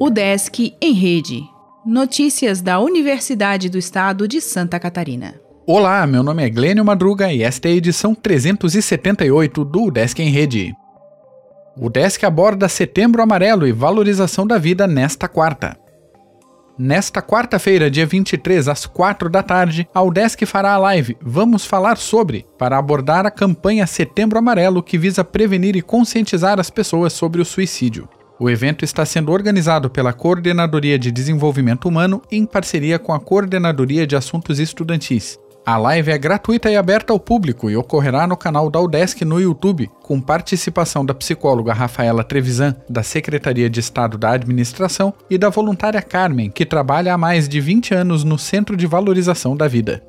O Desk em Rede. Notícias da Universidade do Estado de Santa Catarina. Olá, meu nome é Glênio Madruga e esta é a edição 378 do Desk em Rede. O Desk aborda Setembro Amarelo e valorização da vida nesta quarta. Nesta quarta-feira, dia 23, às 4 da tarde, a UDESC fará a live Vamos Falar Sobre, para abordar a campanha Setembro Amarelo que visa prevenir e conscientizar as pessoas sobre o suicídio. O evento está sendo organizado pela Coordenadoria de Desenvolvimento Humano em parceria com a Coordenadoria de Assuntos Estudantis. A live é gratuita e aberta ao público e ocorrerá no canal da UDESC no YouTube, com participação da psicóloga Rafaela Trevisan, da Secretaria de Estado da Administração, e da voluntária Carmen, que trabalha há mais de 20 anos no Centro de Valorização da Vida.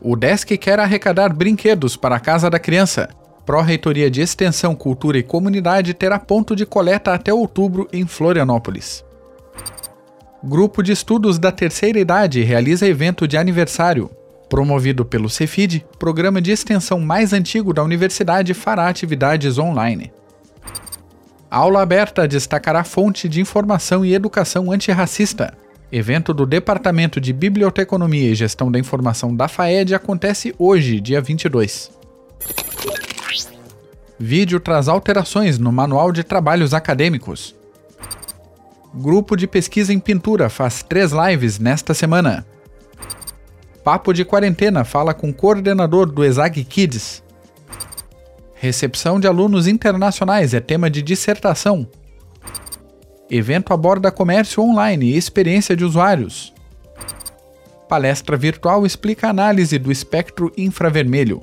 O quer arrecadar brinquedos para a Casa da Criança. Pró-Reitoria de Extensão, Cultura e Comunidade terá ponto de coleta até outubro em Florianópolis. Grupo de Estudos da Terceira Idade realiza evento de aniversário. Promovido pelo Cefid, programa de extensão mais antigo da universidade fará atividades online. Aula aberta destacará fonte de informação e educação antirracista. Evento do Departamento de Biblioteconomia e Gestão da Informação da FAED acontece hoje, dia 22. Vídeo traz alterações no Manual de Trabalhos Acadêmicos. Grupo de pesquisa em pintura faz três lives nesta semana. Papo de Quarentena fala com coordenador do ESAG Kids. Recepção de alunos internacionais é tema de dissertação. Evento aborda comércio online e experiência de usuários. Palestra virtual explica a análise do espectro infravermelho.